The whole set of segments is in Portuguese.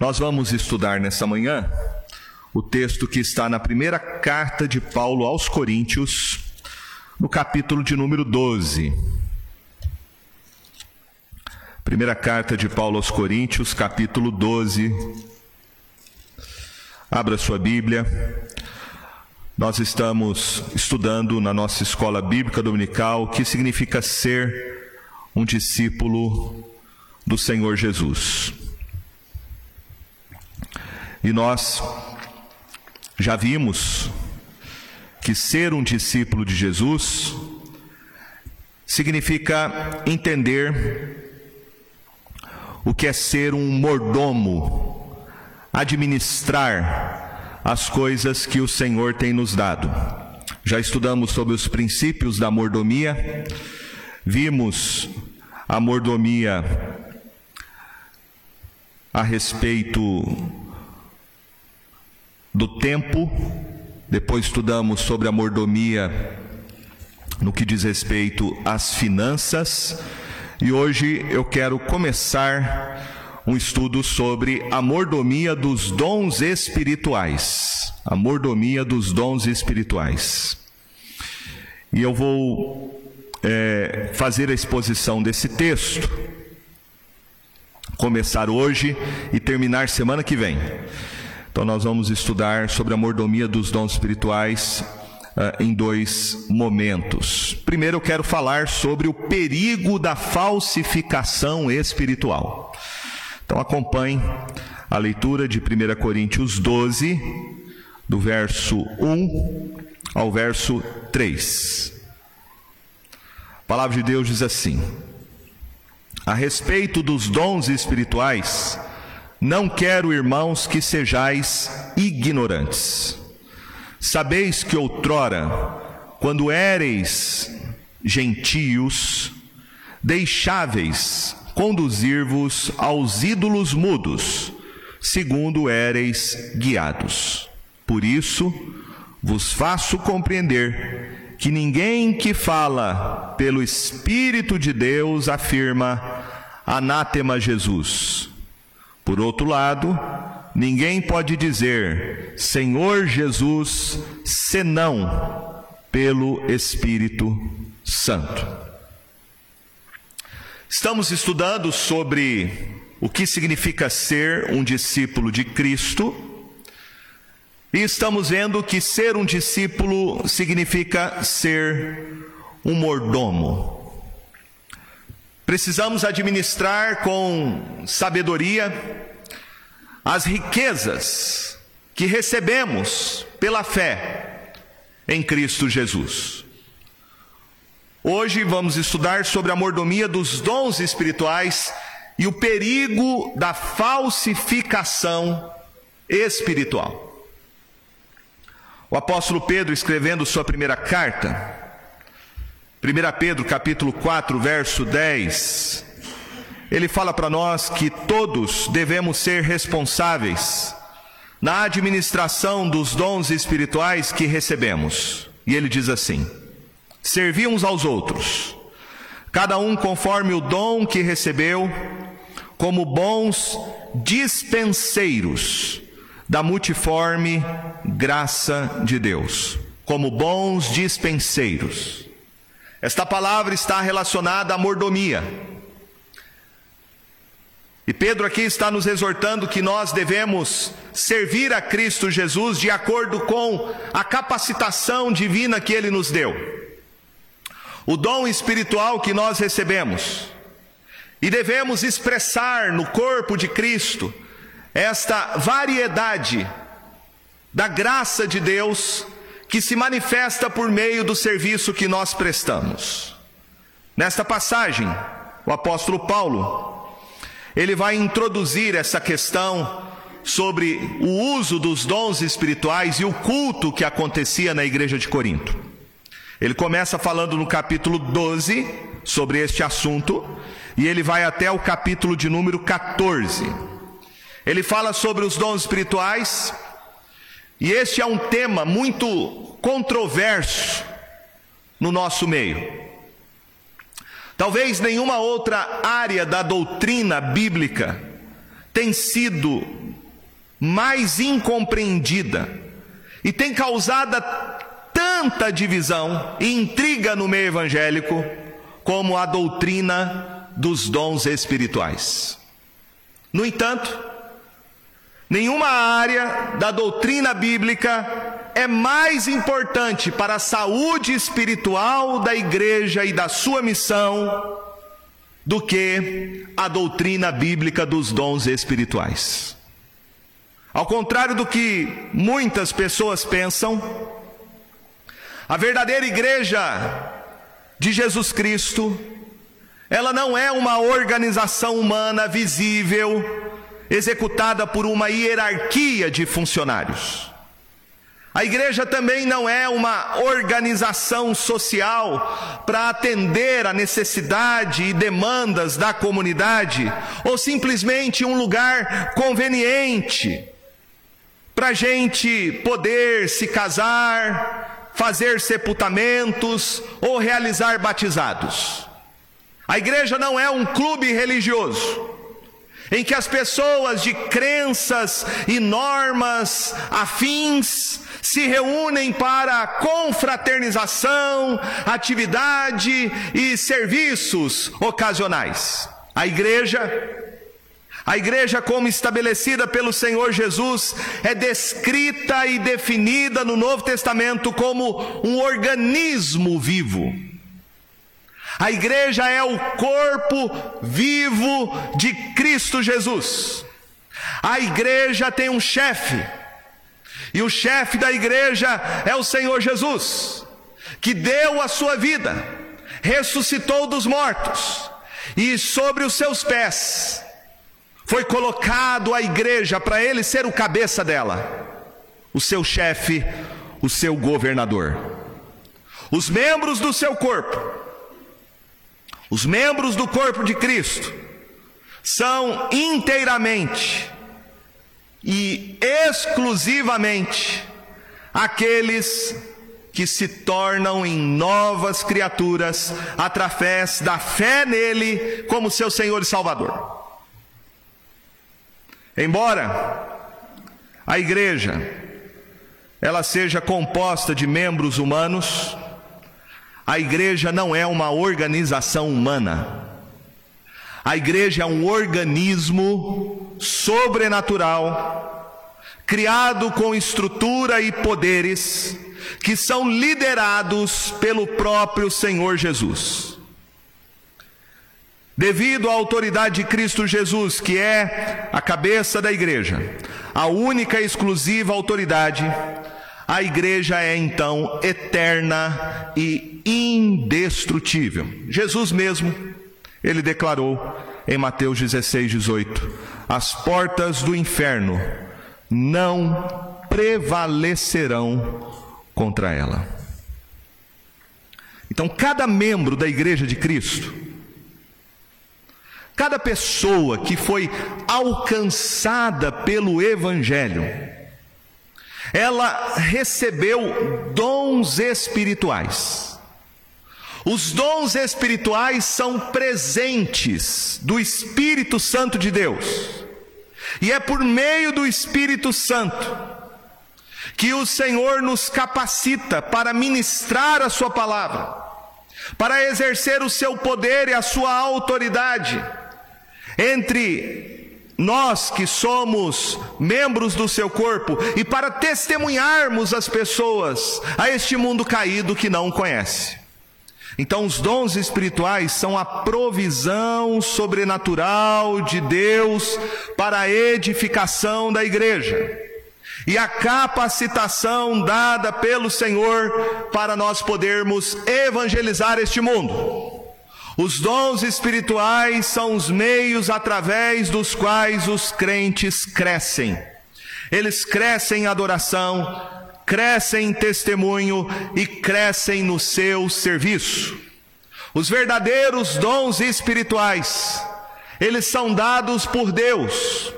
Nós vamos estudar nessa manhã o texto que está na primeira carta de Paulo aos Coríntios, no capítulo de número 12. Primeira carta de Paulo aos Coríntios, capítulo 12. Abra sua Bíblia. Nós estamos estudando na nossa escola bíblica dominical o que significa ser um discípulo do Senhor Jesus. E nós já vimos que ser um discípulo de Jesus significa entender o que é ser um mordomo, administrar as coisas que o Senhor tem nos dado. Já estudamos sobre os princípios da mordomia, vimos a mordomia a respeito do tempo, depois estudamos sobre a mordomia no que diz respeito às finanças, e hoje eu quero começar um estudo sobre a mordomia dos dons espirituais. A mordomia dos dons espirituais. E eu vou é, fazer a exposição desse texto, começar hoje e terminar semana que vem. Então, nós vamos estudar sobre a mordomia dos dons espirituais uh, em dois momentos. Primeiro, eu quero falar sobre o perigo da falsificação espiritual. Então, acompanhe a leitura de 1 Coríntios 12, do verso 1 ao verso 3. A palavra de Deus diz assim: A respeito dos dons espirituais, não quero, irmãos, que sejais ignorantes. Sabeis que outrora, quando éreis gentios, deixáveis conduzir-vos aos ídolos mudos, segundo éreis guiados. Por isso, vos faço compreender que ninguém que fala pelo Espírito de Deus afirma anátema Jesus por outro lado, ninguém pode dizer Senhor Jesus senão pelo Espírito Santo. Estamos estudando sobre o que significa ser um discípulo de Cristo. E estamos vendo que ser um discípulo significa ser um mordomo. Precisamos administrar com sabedoria as riquezas que recebemos pela fé em Cristo Jesus. Hoje vamos estudar sobre a mordomia dos dons espirituais e o perigo da falsificação espiritual. O apóstolo Pedro, escrevendo sua primeira carta, 1 Pedro capítulo 4, verso 10, ele fala para nós que todos devemos ser responsáveis na administração dos dons espirituais que recebemos. E ele diz assim: servir uns aos outros, cada um conforme o dom que recebeu, como bons dispenseiros da multiforme graça de Deus, como bons dispenseiros. Esta palavra está relacionada à mordomia. E Pedro aqui está nos exortando que nós devemos servir a Cristo Jesus de acordo com a capacitação divina que ele nos deu. O dom espiritual que nós recebemos. E devemos expressar no corpo de Cristo esta variedade da graça de Deus que se manifesta por meio do serviço que nós prestamos. Nesta passagem, o apóstolo Paulo, ele vai introduzir essa questão sobre o uso dos dons espirituais e o culto que acontecia na igreja de Corinto. Ele começa falando no capítulo 12 sobre este assunto e ele vai até o capítulo de número 14. Ele fala sobre os dons espirituais, e este é um tema muito controverso no nosso meio. Talvez nenhuma outra área da doutrina bíblica tem sido mais incompreendida e tem causado tanta divisão e intriga no meio evangélico como a doutrina dos dons espirituais. No entanto, nenhuma área da doutrina bíblica é mais importante para a saúde espiritual da igreja e da sua missão do que a doutrina bíblica dos dons espirituais. Ao contrário do que muitas pessoas pensam, a verdadeira igreja de Jesus Cristo, ela não é uma organização humana visível, executada por uma hierarquia de funcionários. A igreja também não é uma organização social para atender a necessidade e demandas da comunidade, ou simplesmente um lugar conveniente para a gente poder se casar, fazer sepultamentos ou realizar batizados. A igreja não é um clube religioso em que as pessoas de crenças e normas afins se reúnem para confraternização, atividade e serviços ocasionais. A igreja a igreja, como estabelecida pelo Senhor Jesus, é descrita e definida no Novo Testamento como um organismo vivo. A igreja é o corpo vivo de Cristo Jesus. A igreja tem um chefe, e o chefe da igreja é o Senhor Jesus, que deu a sua vida, ressuscitou dos mortos, e sobre os seus pés foi colocado a igreja para ele ser o cabeça dela, o seu chefe, o seu governador. Os membros do seu corpo, os membros do corpo de Cristo, são inteiramente e exclusivamente aqueles que se tornam em novas criaturas através da fé nele como seu Senhor e Salvador. Embora a igreja ela seja composta de membros humanos, a igreja não é uma organização humana. A igreja é um organismo sobrenatural, criado com estrutura e poderes que são liderados pelo próprio Senhor Jesus. Devido à autoridade de Cristo Jesus, que é a cabeça da igreja, a única e exclusiva autoridade, a igreja é então eterna e indestrutível. Jesus mesmo, ele declarou em Mateus 16, 18: As portas do inferno não prevalecerão contra ela. Então, cada membro da igreja de Cristo, Cada pessoa que foi alcançada pelo Evangelho, ela recebeu dons espirituais. Os dons espirituais são presentes do Espírito Santo de Deus, e é por meio do Espírito Santo que o Senhor nos capacita para ministrar a Sua palavra, para exercer o seu poder e a sua autoridade entre nós que somos membros do seu corpo e para testemunharmos as pessoas a este mundo caído que não conhece. Então, os dons espirituais são a provisão sobrenatural de Deus para a edificação da igreja e a capacitação dada pelo Senhor para nós podermos evangelizar este mundo. Os dons espirituais são os meios através dos quais os crentes crescem. Eles crescem em adoração, crescem em testemunho e crescem no seu serviço. Os verdadeiros dons espirituais, eles são dados por Deus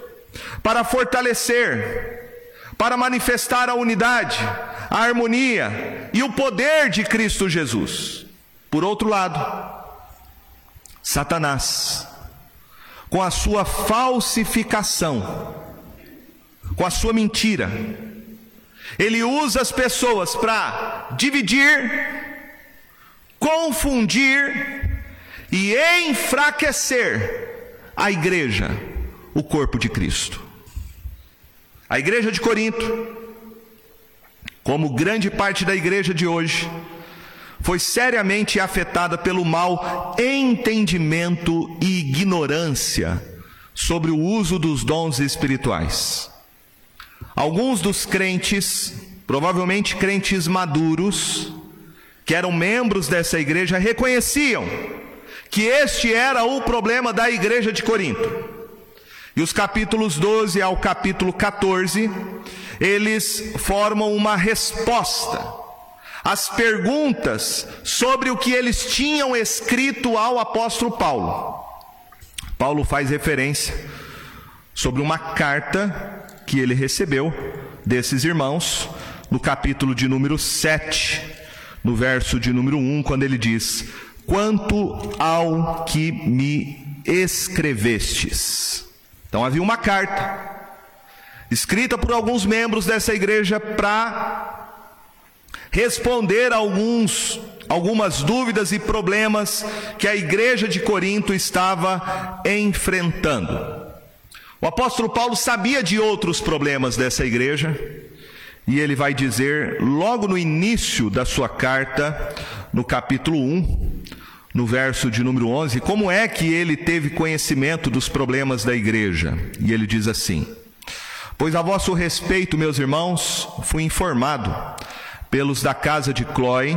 para fortalecer, para manifestar a unidade, a harmonia e o poder de Cristo Jesus. Por outro lado, Satanás, com a sua falsificação, com a sua mentira. Ele usa as pessoas para dividir, confundir e enfraquecer a igreja, o corpo de Cristo. A igreja de Corinto, como grande parte da igreja de hoje, foi seriamente afetada pelo mau entendimento e ignorância sobre o uso dos dons espirituais. Alguns dos crentes, provavelmente crentes maduros, que eram membros dessa igreja, reconheciam que este era o problema da igreja de Corinto. E os capítulos 12 ao capítulo 14, eles formam uma resposta às perguntas sobre o que eles tinham escrito ao apóstolo Paulo. Paulo faz referência sobre uma carta que ele recebeu desses irmãos, no capítulo de número 7, no verso de número 1, quando ele diz: Quanto ao que me escrevestes. Então havia uma carta, escrita por alguns membros dessa igreja para responder alguns algumas dúvidas e problemas que a igreja de Corinto estava enfrentando. O apóstolo Paulo sabia de outros problemas dessa igreja, e ele vai dizer logo no início da sua carta, no capítulo 1, no verso de número 11, como é que ele teve conhecimento dos problemas da igreja. E ele diz assim: Pois a vosso respeito, meus irmãos, fui informado pelos da casa de Clói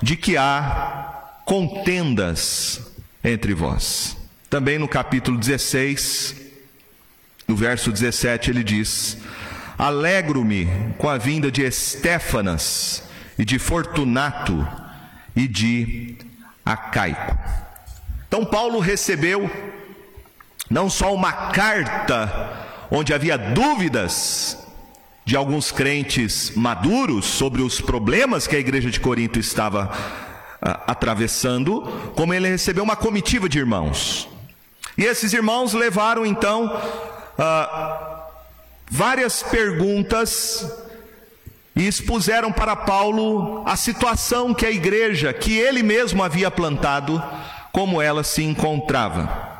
de que há contendas entre vós. Também no capítulo 16, no verso 17, ele diz: Alegro-me com a vinda de Estéfanas e de Fortunato e de Acaico. Então, Paulo recebeu não só uma carta onde havia dúvidas de alguns crentes maduros sobre os problemas que a igreja de Corinto estava ah, atravessando, como ele recebeu uma comitiva de irmãos. E esses irmãos levaram então ah, várias perguntas e expuseram para Paulo a situação que a igreja, que ele mesmo havia plantado, como ela se encontrava.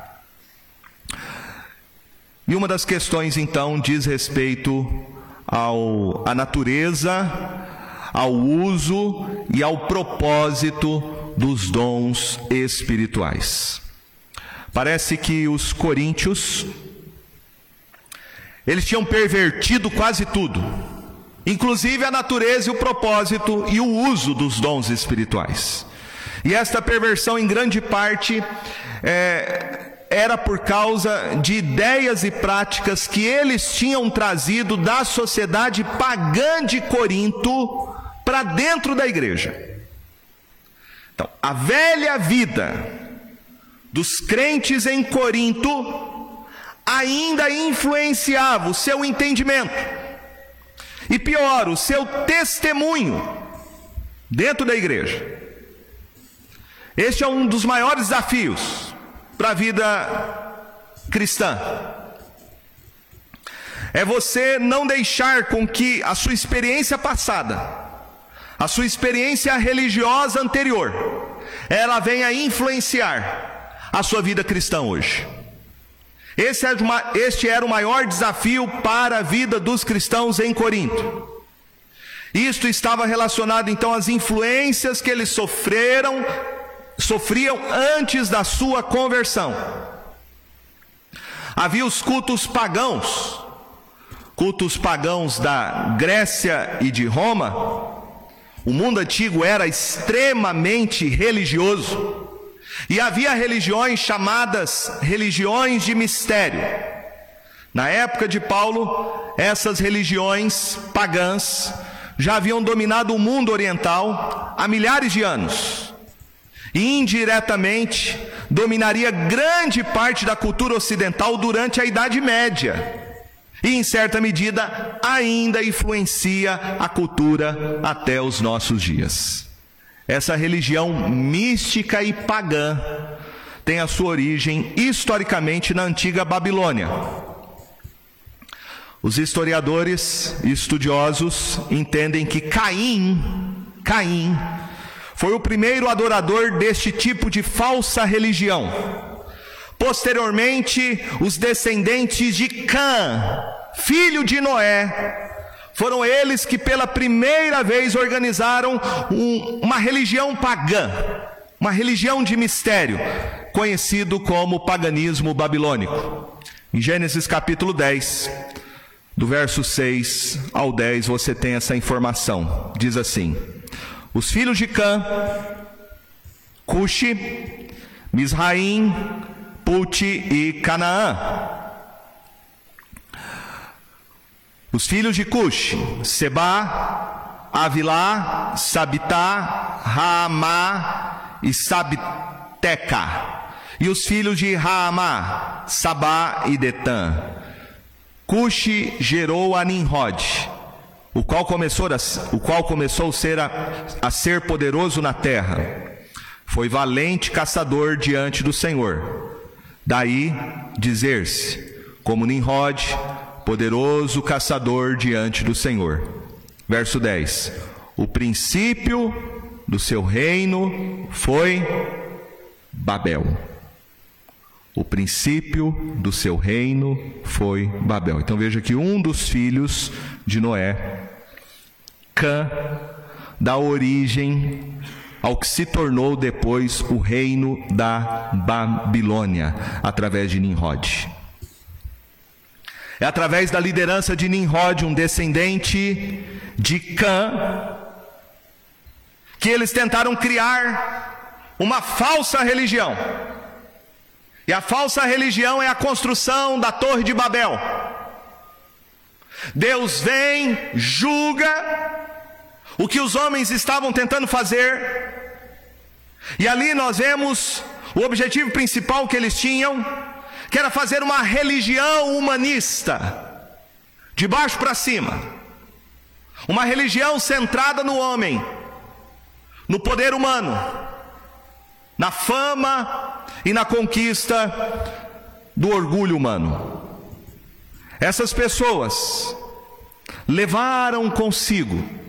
E uma das questões então diz respeito ao, à natureza, ao uso e ao propósito dos dons espirituais. Parece que os coríntios eles tinham pervertido quase tudo, inclusive a natureza e o propósito e o uso dos dons espirituais. E esta perversão, em grande parte, é, era por causa de ideias e práticas que eles tinham trazido da sociedade pagã de Corinto para dentro da igreja. Então, a velha vida dos crentes em Corinto ainda influenciava o seu entendimento. E pior, o seu testemunho dentro da igreja. Este é um dos maiores desafios para a vida cristã. É você não deixar com que a sua experiência passada, a sua experiência religiosa anterior, ela venha influenciar a sua vida cristã hoje. É este era o maior desafio para a vida dos cristãos em Corinto. Isto estava relacionado então às influências que eles sofreram sofriam antes da sua conversão. Havia os cultos pagãos, cultos pagãos da Grécia e de Roma. O mundo antigo era extremamente religioso. E havia religiões chamadas religiões de mistério. Na época de Paulo, essas religiões pagãs já haviam dominado o mundo oriental há milhares de anos indiretamente dominaria grande parte da cultura ocidental durante a Idade Média. E, em certa medida, ainda influencia a cultura até os nossos dias. Essa religião mística e pagã tem a sua origem historicamente na antiga Babilônia. Os historiadores e estudiosos entendem que Caim, Caim, foi o primeiro adorador deste tipo de falsa religião. Posteriormente, os descendentes de Cã, filho de Noé, foram eles que pela primeira vez organizaram um, uma religião pagã, uma religião de mistério, conhecido como paganismo babilônico. Em Gênesis capítulo 10, do verso 6 ao 10, você tem essa informação. Diz assim: Os filhos de Cã, Cuxi, Misraim, Puti e Canaã. Os filhos de Cuxi, Seba, Avilá, Sabitá, Raamá e Sabteca. E os filhos de Raamá, Sabá e Detã. Cuxi gerou a Nimrod, o qual começou a, o qual começou a ser, a, a ser poderoso na terra. Foi valente caçador diante do Senhor. Daí dizer-se, como Nimrod, poderoso caçador diante do Senhor. Verso 10: O princípio do seu reino foi Babel. O princípio do seu reino foi Babel. Então veja que um dos filhos de Noé, Cã, dá origem ao que se tornou depois o reino da Babilônia, através de Nimrod. É através da liderança de Nimrod, um descendente de Cã, que eles tentaram criar uma falsa religião e a falsa religião é a construção da Torre de Babel. Deus vem, julga o que os homens estavam tentando fazer, e ali nós vemos o objetivo principal que eles tinham, que era fazer uma religião humanista, de baixo para cima, uma religião centrada no homem, no poder humano, na fama e na conquista do orgulho humano. Essas pessoas levaram consigo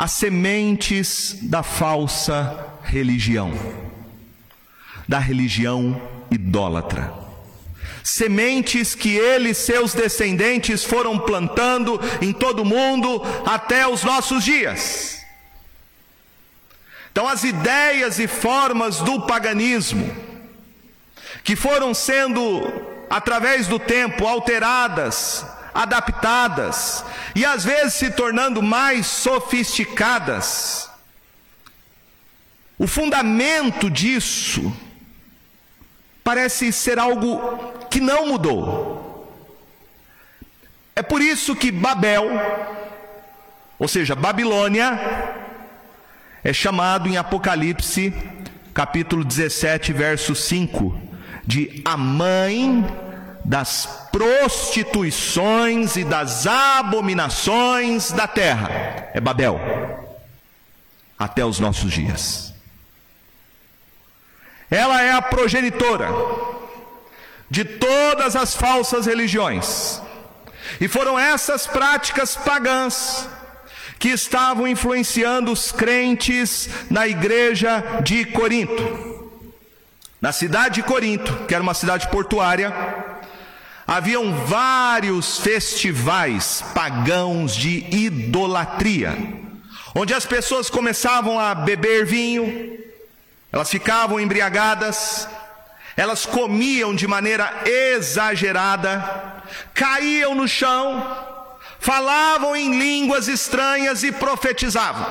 as sementes da falsa religião, da religião idólatra. Sementes que ele e seus descendentes foram plantando em todo o mundo até os nossos dias. Então, as ideias e formas do paganismo, que foram sendo, através do tempo, alteradas, adaptadas e às vezes se tornando mais sofisticadas, o fundamento disso parece ser algo que não mudou. É por isso que Babel, ou seja, Babilônia, é chamado em Apocalipse, capítulo 17, verso 5, de a mãe das prostituições e das abominações da terra. É Babel. Até os nossos dias. Ela é a progenitora de todas as falsas religiões. E foram essas práticas pagãs que estavam influenciando os crentes na igreja de Corinto. Na cidade de Corinto, que era uma cidade portuária, haviam vários festivais pagãos de idolatria, onde as pessoas começavam a beber vinho, elas ficavam embriagadas, elas comiam de maneira exagerada, caíam no chão, falavam em línguas estranhas e profetizavam.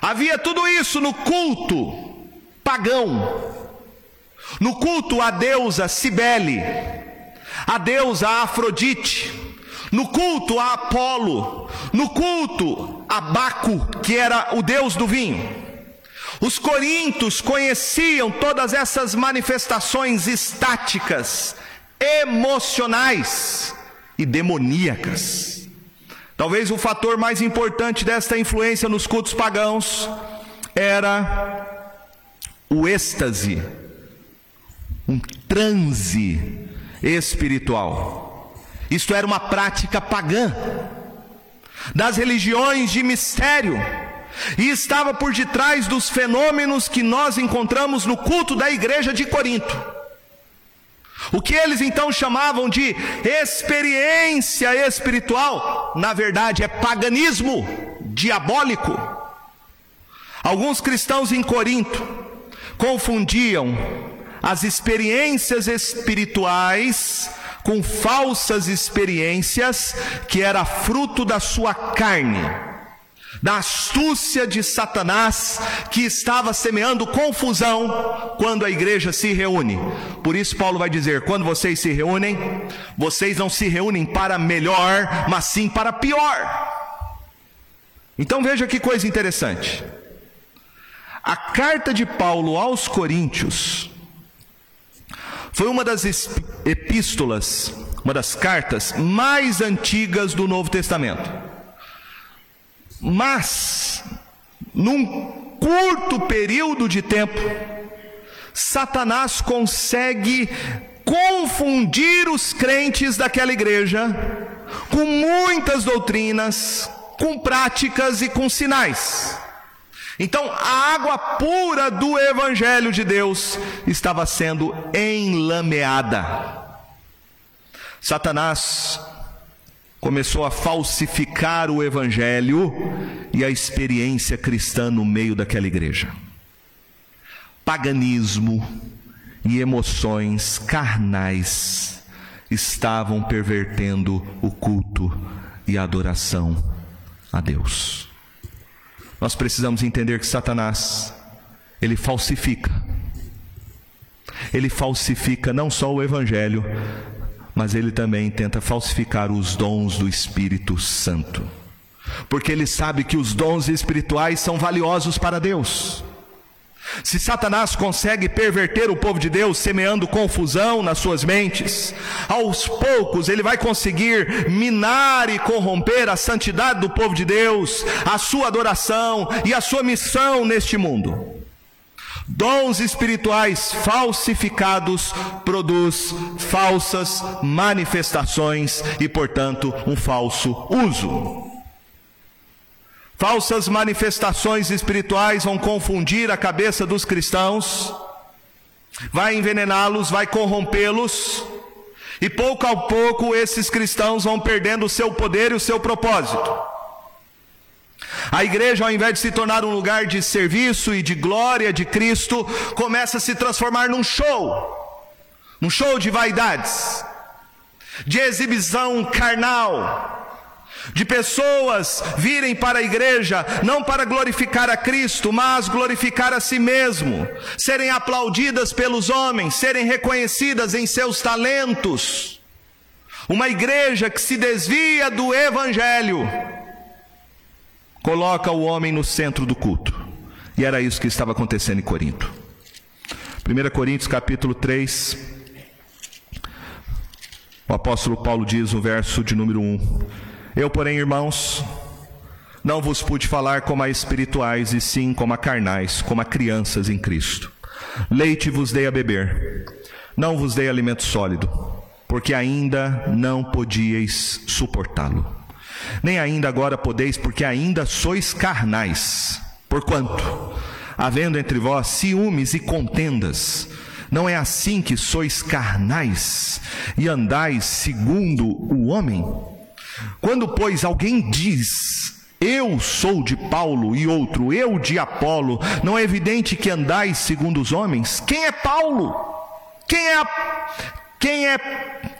Havia tudo isso no culto pagão, no culto à deusa Cibele, à deusa Afrodite, no culto a Apolo, no culto a Baco, que era o deus do vinho. Os coríntios conheciam todas essas manifestações estáticas, emocionais, e demoníacas. Talvez o fator mais importante desta influência nos cultos pagãos era o êxtase, um transe espiritual. Isto era uma prática pagã das religiões de mistério e estava por detrás dos fenômenos que nós encontramos no culto da igreja de Corinto. O que eles então chamavam de experiência espiritual, na verdade é paganismo diabólico. Alguns cristãos em Corinto confundiam as experiências espirituais com falsas experiências que era fruto da sua carne da astúcia de Satanás que estava semeando confusão quando a igreja se reúne. Por isso, Paulo vai dizer: quando vocês se reúnem, vocês não se reúnem para melhor, mas sim para pior. Então veja que coisa interessante. A carta de Paulo aos Coríntios foi uma das epístolas, uma das cartas mais antigas do Novo Testamento. Mas, num curto período de tempo, Satanás consegue confundir os crentes daquela igreja com muitas doutrinas, com práticas e com sinais. Então, a água pura do Evangelho de Deus estava sendo enlameada. Satanás começou a falsificar o evangelho e a experiência cristã no meio daquela igreja. Paganismo e emoções carnais estavam pervertendo o culto e a adoração a Deus. Nós precisamos entender que Satanás, ele falsifica. Ele falsifica não só o evangelho, mas ele também tenta falsificar os dons do Espírito Santo. Porque ele sabe que os dons espirituais são valiosos para Deus. Se Satanás consegue perverter o povo de Deus, semeando confusão nas suas mentes, aos poucos ele vai conseguir minar e corromper a santidade do povo de Deus, a sua adoração e a sua missão neste mundo. Dons espirituais falsificados produz falsas manifestações e, portanto, um falso uso. Falsas manifestações espirituais vão confundir a cabeça dos cristãos, vai envenená-los, vai corrompê-los, e pouco a pouco esses cristãos vão perdendo o seu poder e o seu propósito. A igreja, ao invés de se tornar um lugar de serviço e de glória de Cristo, começa a se transformar num show, num show de vaidades, de exibição carnal, de pessoas virem para a igreja não para glorificar a Cristo, mas glorificar a si mesmo, serem aplaudidas pelos homens, serem reconhecidas em seus talentos. Uma igreja que se desvia do evangelho coloca o homem no centro do culto. E era isso que estava acontecendo em Corinto. 1 Coríntios capítulo 3, o apóstolo Paulo diz no verso de número 1: Eu, porém, irmãos, não vos pude falar como a espirituais, e sim como a carnais, como a crianças em Cristo. Leite vos dei a beber, não vos dei alimento sólido, porque ainda não podíeis suportá-lo nem ainda agora podeis, porque ainda sois carnais. Porquanto, havendo entre vós ciúmes e contendas, não é assim que sois carnais e andais segundo o homem? Quando, pois, alguém diz, eu sou de Paulo e outro, eu de Apolo, não é evidente que andais segundo os homens? Quem é Paulo? Quem é, quem é,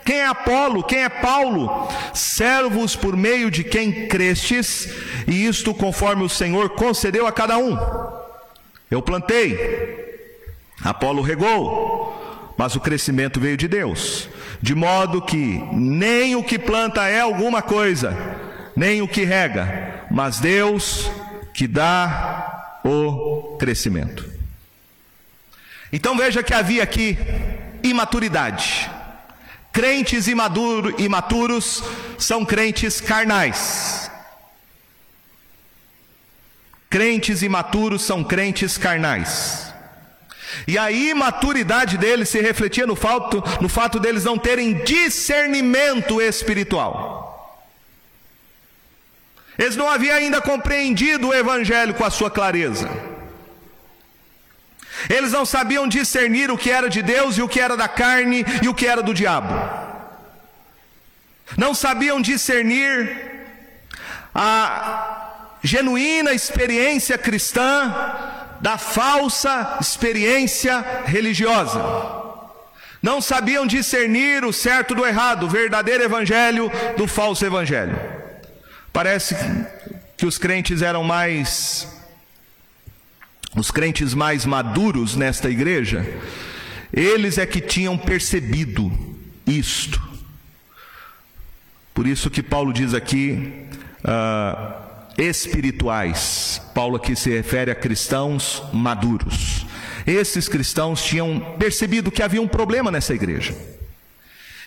quem é Apolo? Quem é Paulo? Servos por meio de quem crestes, e isto conforme o Senhor concedeu a cada um. Eu plantei, Apolo regou, mas o crescimento veio de Deus, de modo que nem o que planta é alguma coisa, nem o que rega, mas Deus que dá o crescimento. Então veja que havia aqui imaturidade. Crentes imaduro, imaturos são crentes carnais. Crentes imaturos são crentes carnais. E a imaturidade deles se refletia no fato, no fato deles não terem discernimento espiritual. Eles não haviam ainda compreendido o Evangelho com a sua clareza. Eles não sabiam discernir o que era de Deus e o que era da carne e o que era do diabo. Não sabiam discernir a genuína experiência cristã da falsa experiência religiosa. Não sabiam discernir o certo do errado, o verdadeiro evangelho do falso evangelho. Parece que os crentes eram mais os crentes mais maduros nesta igreja, eles é que tinham percebido isto. Por isso que Paulo diz aqui, uh, espirituais. Paulo aqui se refere a cristãos maduros. Esses cristãos tinham percebido que havia um problema nessa igreja.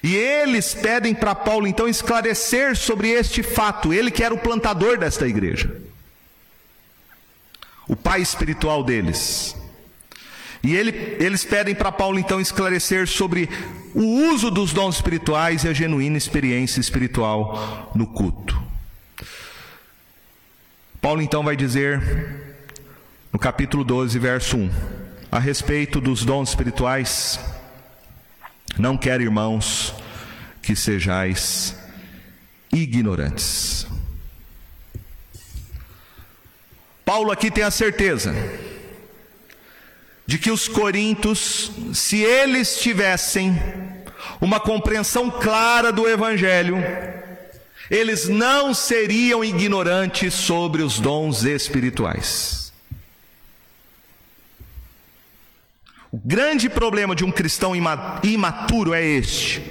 E eles pedem para Paulo então esclarecer sobre este fato, ele que era o plantador desta igreja o pai espiritual deles. E ele, eles pedem para Paulo então esclarecer sobre o uso dos dons espirituais e a genuína experiência espiritual no culto. Paulo então vai dizer no capítulo 12, verso 1, a respeito dos dons espirituais: Não quero, irmãos, que sejais ignorantes. Paulo aqui tem a certeza de que os coríntios, se eles tivessem uma compreensão clara do Evangelho, eles não seriam ignorantes sobre os dons espirituais. O grande problema de um cristão imaturo é este: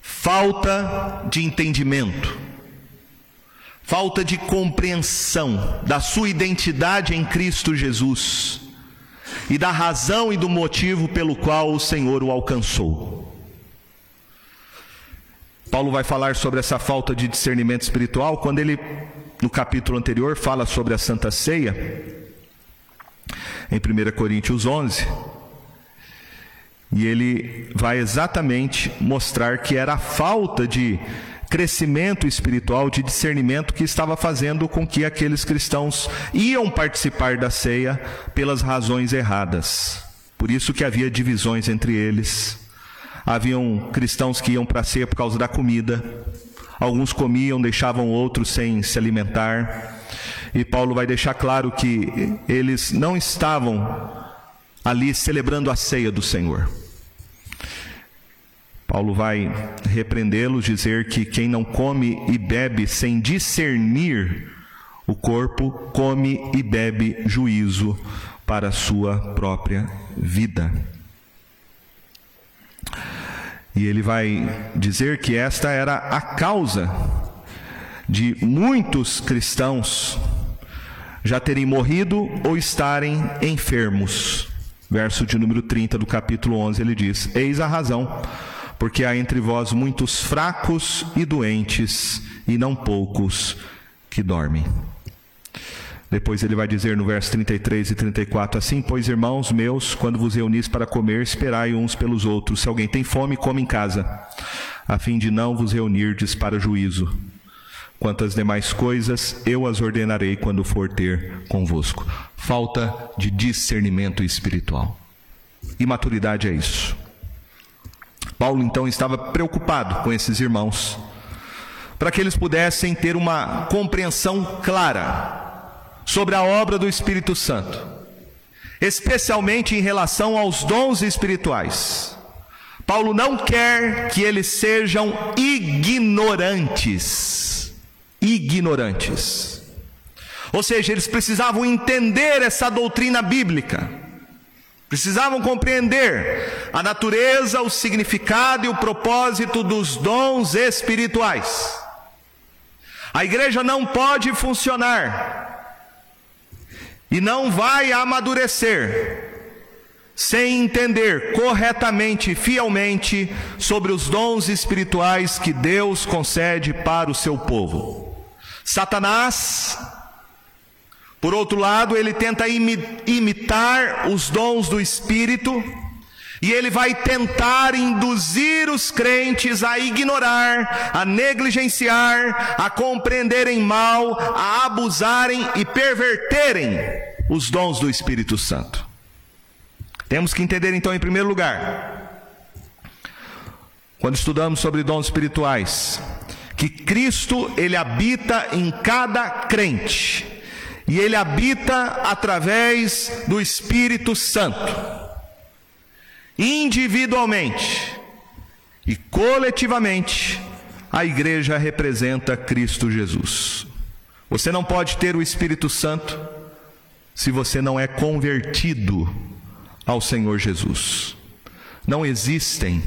falta de entendimento falta de compreensão da sua identidade em Cristo Jesus e da razão e do motivo pelo qual o Senhor o alcançou. Paulo vai falar sobre essa falta de discernimento espiritual quando ele, no capítulo anterior, fala sobre a Santa Ceia, em 1 Coríntios 11. E ele vai exatamente mostrar que era a falta de crescimento espiritual, de discernimento que estava fazendo com que aqueles cristãos iam participar da ceia pelas razões erradas. Por isso que havia divisões entre eles. Haviam cristãos que iam para a ceia por causa da comida. Alguns comiam, deixavam outros sem se alimentar. E Paulo vai deixar claro que eles não estavam ali celebrando a ceia do Senhor. Paulo vai repreendê-los, dizer que quem não come e bebe sem discernir o corpo, come e bebe juízo para a sua própria vida. E ele vai dizer que esta era a causa de muitos cristãos já terem morrido ou estarem enfermos. Verso de número 30 do capítulo 11, ele diz: Eis a razão porque há entre vós muitos fracos e doentes, e não poucos que dormem. Depois ele vai dizer no verso 33 e 34: Assim, pois, irmãos meus, quando vos reunis para comer, esperai uns pelos outros. Se alguém tem fome, come em casa, a fim de não vos reunirdes para juízo. Quanto às demais coisas, eu as ordenarei quando for ter convosco. Falta de discernimento espiritual. Imaturidade é isso. Paulo então estava preocupado com esses irmãos, para que eles pudessem ter uma compreensão clara sobre a obra do Espírito Santo, especialmente em relação aos dons espirituais. Paulo não quer que eles sejam ignorantes. Ignorantes. Ou seja, eles precisavam entender essa doutrina bíblica Precisavam compreender a natureza, o significado e o propósito dos dons espirituais. A igreja não pode funcionar e não vai amadurecer sem entender corretamente e fielmente sobre os dons espirituais que Deus concede para o seu povo. Satanás Por outro lado, ele tenta imitar os dons do Espírito e ele vai tentar induzir os crentes a ignorar, a negligenciar, a compreenderem mal, a abusarem e perverterem os dons do Espírito Santo. Temos que entender então, em primeiro lugar, quando estudamos sobre dons espirituais, que Cristo ele habita em cada crente. E ele habita através do Espírito Santo individualmente e coletivamente, a igreja representa Cristo Jesus. Você não pode ter o Espírito Santo se você não é convertido ao Senhor Jesus. Não existem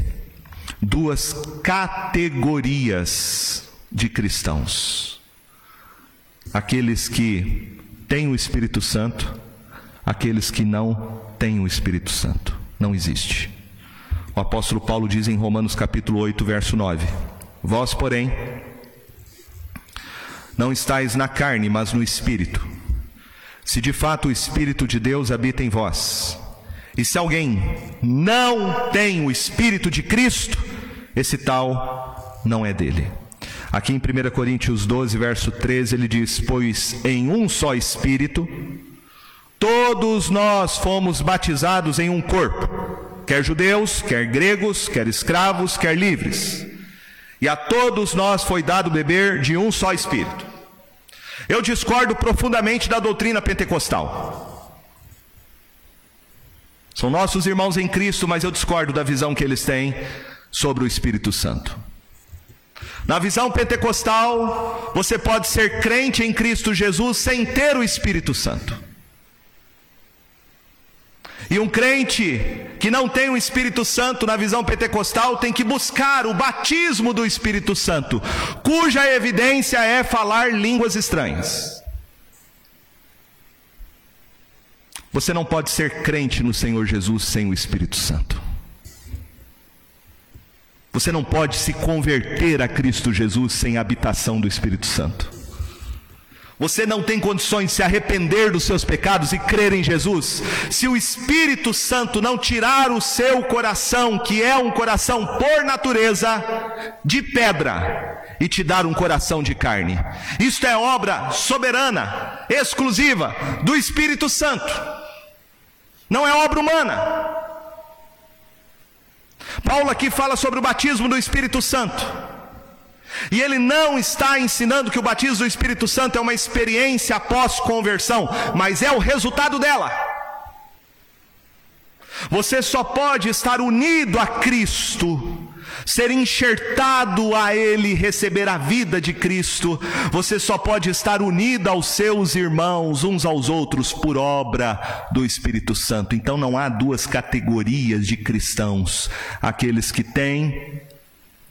duas categorias de cristãos: aqueles que têm o Espírito Santo, aqueles que não têm o Espírito Santo não existe. O apóstolo Paulo diz em Romanos capítulo 8, verso 9: Vós, porém, não estáis na carne, mas no espírito. Se de fato o espírito de Deus habita em vós, e se alguém não tem o espírito de Cristo, esse tal não é dele. Aqui em 1 Coríntios 12, verso 13, ele diz: Pois em um só espírito Todos nós fomos batizados em um corpo, quer judeus, quer gregos, quer escravos, quer livres. E a todos nós foi dado beber de um só espírito. Eu discordo profundamente da doutrina pentecostal. São nossos irmãos em Cristo, mas eu discordo da visão que eles têm sobre o Espírito Santo. Na visão pentecostal, você pode ser crente em Cristo Jesus sem ter o Espírito Santo. E um crente que não tem o Espírito Santo na visão pentecostal tem que buscar o batismo do Espírito Santo, cuja evidência é falar línguas estranhas. Você não pode ser crente no Senhor Jesus sem o Espírito Santo. Você não pode se converter a Cristo Jesus sem a habitação do Espírito Santo. Você não tem condições de se arrepender dos seus pecados e crer em Jesus, se o Espírito Santo não tirar o seu coração, que é um coração por natureza de pedra, e te dar um coração de carne. Isto é obra soberana, exclusiva do Espírito Santo, não é obra humana. Paulo aqui fala sobre o batismo do Espírito Santo. E ele não está ensinando que o batismo do Espírito Santo é uma experiência após conversão, mas é o resultado dela. Você só pode estar unido a Cristo, ser enxertado a Ele, receber a vida de Cristo. Você só pode estar unido aos seus irmãos, uns aos outros, por obra do Espírito Santo. Então não há duas categorias de cristãos: aqueles que têm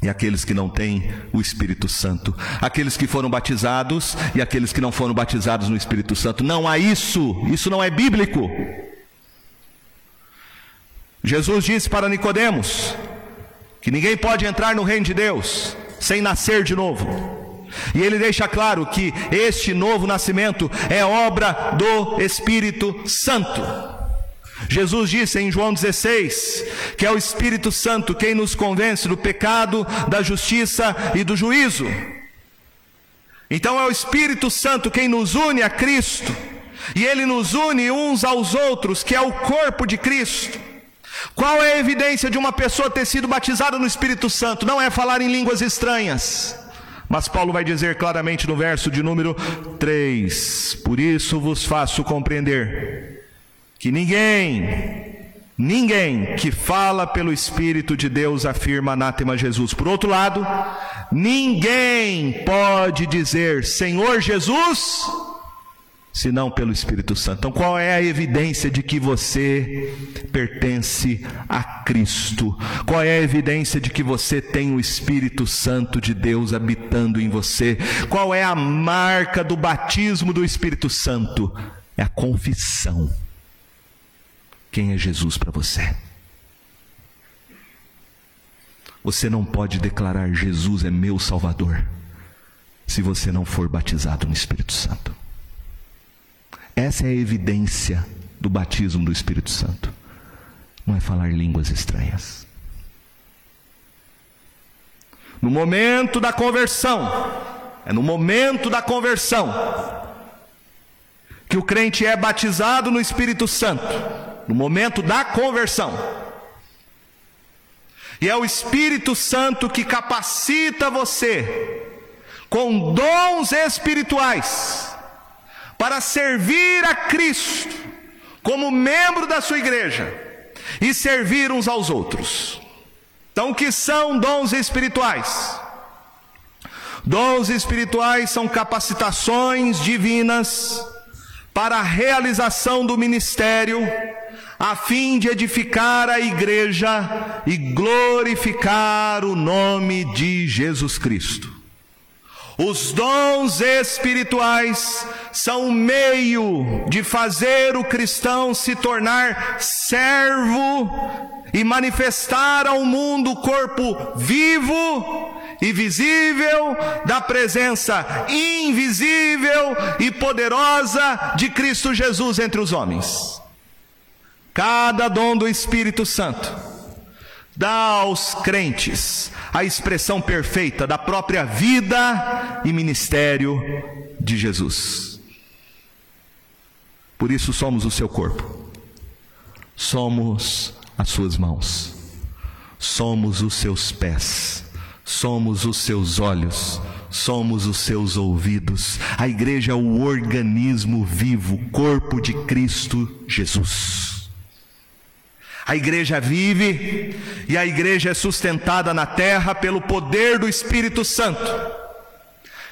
e aqueles que não têm o Espírito Santo, aqueles que foram batizados e aqueles que não foram batizados no Espírito Santo. Não há isso, isso não é bíblico. Jesus disse para Nicodemos que ninguém pode entrar no reino de Deus sem nascer de novo. E ele deixa claro que este novo nascimento é obra do Espírito Santo. Jesus disse em João 16 que é o Espírito Santo quem nos convence do pecado, da justiça e do juízo. Então é o Espírito Santo quem nos une a Cristo, e ele nos une uns aos outros, que é o corpo de Cristo. Qual é a evidência de uma pessoa ter sido batizada no Espírito Santo? Não é falar em línguas estranhas. Mas Paulo vai dizer claramente no verso de número 3: Por isso vos faço compreender que ninguém, ninguém que fala pelo Espírito de Deus afirma anátema Jesus. Por outro lado, ninguém pode dizer Senhor Jesus senão pelo Espírito Santo. Então, qual é a evidência de que você pertence a Cristo? Qual é a evidência de que você tem o Espírito Santo de Deus habitando em você? Qual é a marca do batismo do Espírito Santo? É a confissão quem é Jesus para você. Você não pode declarar Jesus é meu Salvador se você não for batizado no Espírito Santo. Essa é a evidência do batismo do Espírito Santo. Não é falar línguas estranhas. No momento da conversão, é no momento da conversão que o crente é batizado no Espírito Santo, no momento da conversão. E é o Espírito Santo que capacita você com dons espirituais para servir a Cristo como membro da sua igreja e servir uns aos outros. Então, o que são dons espirituais? Dons espirituais são capacitações divinas para a realização do ministério, a fim de edificar a igreja e glorificar o nome de Jesus Cristo. Os dons espirituais são o meio de fazer o cristão se tornar servo e manifestar ao mundo o corpo vivo e visível da presença invisível e poderosa de Cristo Jesus entre os homens. Cada dom do Espírito Santo dá aos crentes a expressão perfeita da própria vida e ministério de Jesus. Por isso somos o seu corpo, somos as suas mãos, somos os seus pés, somos os seus olhos, somos os seus ouvidos. A igreja é o organismo vivo, corpo de Cristo Jesus. A igreja vive e a igreja é sustentada na terra pelo poder do Espírito Santo,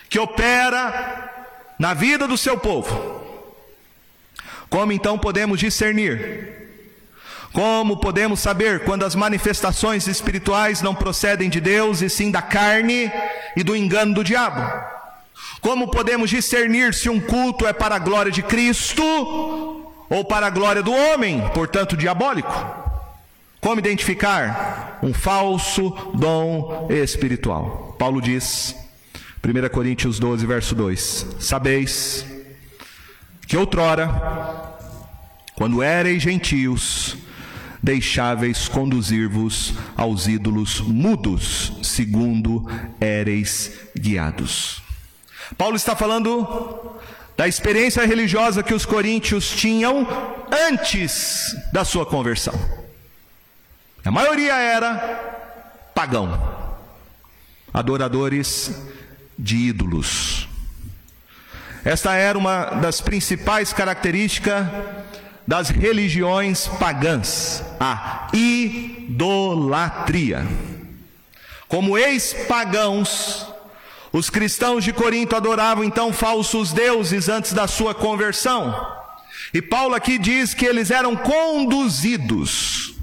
que opera na vida do seu povo. Como então podemos discernir? Como podemos saber quando as manifestações espirituais não procedem de Deus e sim da carne e do engano do diabo? Como podemos discernir se um culto é para a glória de Cristo ou para a glória do homem, portanto diabólico? Como identificar um falso dom espiritual? Paulo diz, 1 Coríntios 12, verso 2: Sabeis que outrora, quando éreis gentios, deixáveis conduzir-vos aos ídolos mudos, segundo éreis guiados. Paulo está falando da experiência religiosa que os coríntios tinham antes da sua conversão. A maioria era pagão, adoradores de ídolos. Esta era uma das principais características das religiões pagãs, a idolatria. Como ex-pagãos, os cristãos de Corinto adoravam então falsos deuses antes da sua conversão. E Paulo aqui diz que eles eram conduzidos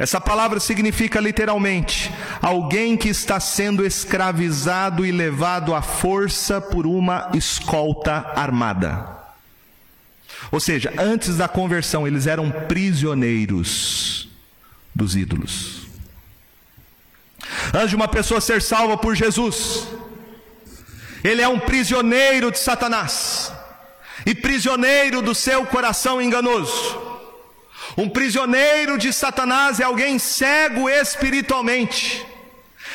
essa palavra significa literalmente alguém que está sendo escravizado e levado à força por uma escolta armada. Ou seja, antes da conversão, eles eram prisioneiros dos ídolos. Antes de uma pessoa ser salva por Jesus, ele é um prisioneiro de Satanás e prisioneiro do seu coração enganoso. Um prisioneiro de Satanás é alguém cego espiritualmente,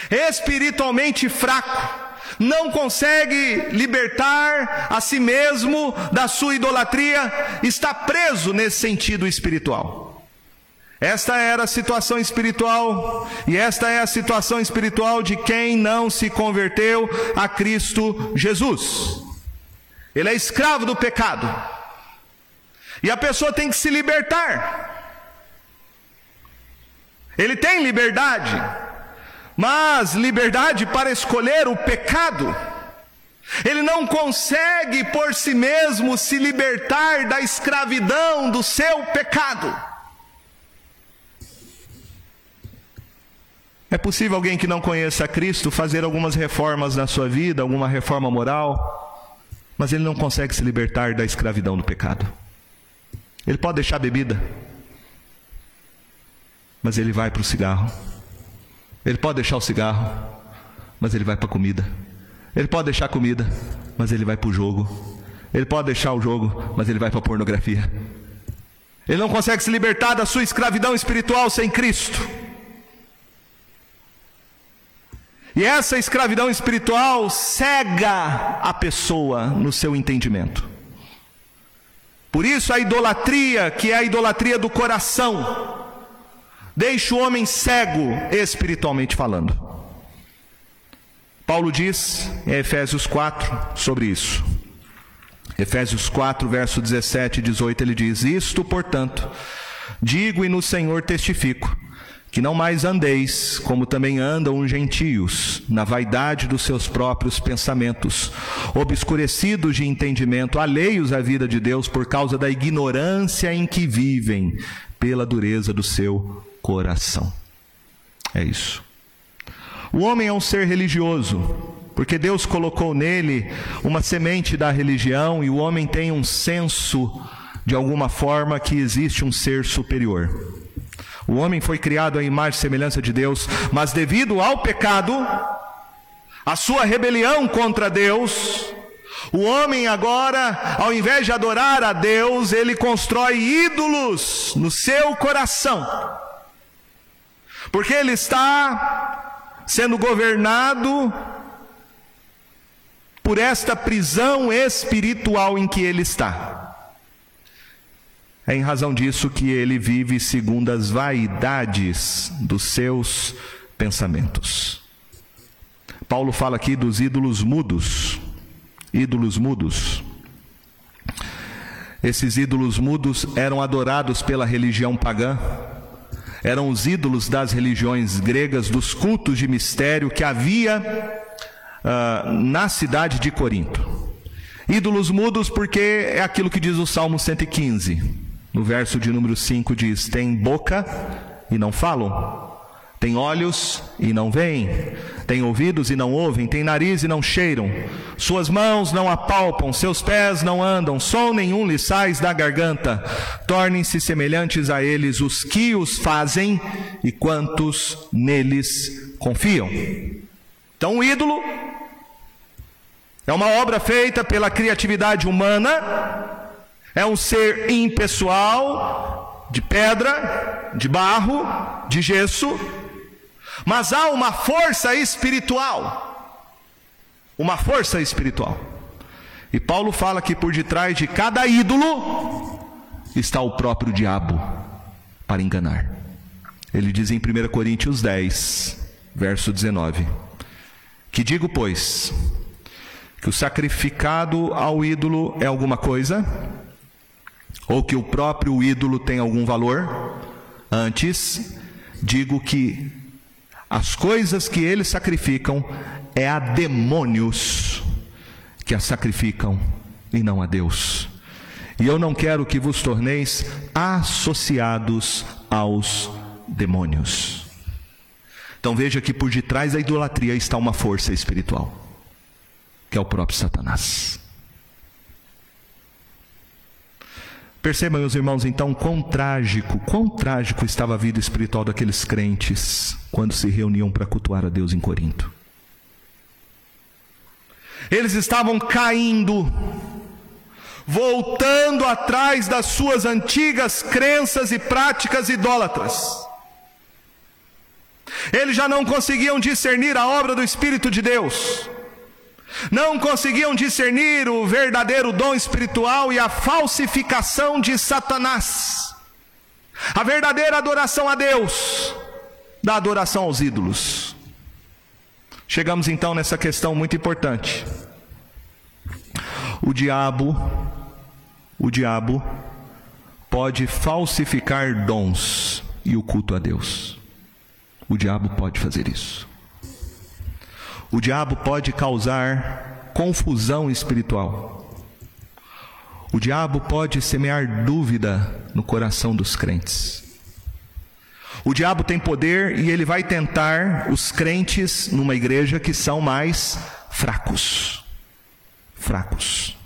espiritualmente fraco, não consegue libertar a si mesmo da sua idolatria, está preso nesse sentido espiritual. Esta era a situação espiritual, e esta é a situação espiritual de quem não se converteu a Cristo Jesus. Ele é escravo do pecado. E a pessoa tem que se libertar. Ele tem liberdade, mas liberdade para escolher o pecado. Ele não consegue por si mesmo se libertar da escravidão do seu pecado. É possível alguém que não conheça Cristo fazer algumas reformas na sua vida, alguma reforma moral, mas ele não consegue se libertar da escravidão do pecado. Ele pode deixar bebida, mas ele vai para o cigarro. Ele pode deixar o cigarro, mas ele vai para a comida. Ele pode deixar a comida, mas ele vai para o jogo. Ele pode deixar o jogo, mas ele vai para a pornografia. Ele não consegue se libertar da sua escravidão espiritual sem Cristo. E essa escravidão espiritual cega a pessoa no seu entendimento. Por isso a idolatria, que é a idolatria do coração, deixa o homem cego espiritualmente falando. Paulo diz em Efésios 4 sobre isso. Efésios 4, verso 17 e 18, ele diz: Isto, portanto, digo e no Senhor testifico, que não mais andeis como também andam os gentios, na vaidade dos seus próprios pensamentos, obscurecidos de entendimento, alheios à vida de Deus por causa da ignorância em que vivem, pela dureza do seu coração. É isso. O homem é um ser religioso, porque Deus colocou nele uma semente da religião e o homem tem um senso, de alguma forma, que existe um ser superior. O homem foi criado à imagem e semelhança de Deus, mas devido ao pecado, a sua rebelião contra Deus, o homem agora, ao invés de adorar a Deus, ele constrói ídolos no seu coração, porque ele está sendo governado por esta prisão espiritual em que ele está. É em razão disso que ele vive segundo as vaidades dos seus pensamentos. Paulo fala aqui dos ídolos mudos. Ídolos mudos. Esses ídolos mudos eram adorados pela religião pagã, eram os ídolos das religiões gregas, dos cultos de mistério que havia uh, na cidade de Corinto. Ídolos mudos, porque é aquilo que diz o Salmo 115, no verso de número 5 diz: Tem boca e não falam, tem olhos e não veem, tem ouvidos e não ouvem, tem nariz e não cheiram, suas mãos não apalpam, seus pés não andam, som nenhum lhe sai da garganta. Tornem-se semelhantes a eles os que os fazem e quantos neles confiam. Então, o ídolo é uma obra feita pela criatividade humana, é um ser impessoal, de pedra, de barro, de gesso, mas há uma força espiritual. Uma força espiritual. E Paulo fala que por detrás de cada ídolo está o próprio diabo para enganar. Ele diz em 1 Coríntios 10, verso 19: Que digo, pois, que o sacrificado ao ídolo é alguma coisa? Ou que o próprio ídolo tem algum valor? Antes, digo que as coisas que eles sacrificam é a demônios que as sacrificam e não a Deus. E eu não quero que vos torneis associados aos demônios. Então veja que por detrás da idolatria está uma força espiritual, que é o próprio Satanás. Percebam, meus irmãos, então, quão trágico, quão trágico estava a vida espiritual daqueles crentes quando se reuniam para cultuar a Deus em Corinto. Eles estavam caindo, voltando atrás das suas antigas crenças e práticas idólatras. Eles já não conseguiam discernir a obra do Espírito de Deus não conseguiam discernir o verdadeiro dom espiritual e a falsificação de Satanás. A verdadeira adoração a Deus, da adoração aos ídolos. Chegamos então nessa questão muito importante. O diabo, o diabo pode falsificar dons e o culto a Deus. O diabo pode fazer isso. O diabo pode causar confusão espiritual. O diabo pode semear dúvida no coração dos crentes. O diabo tem poder e ele vai tentar os crentes numa igreja que são mais fracos. Fracos.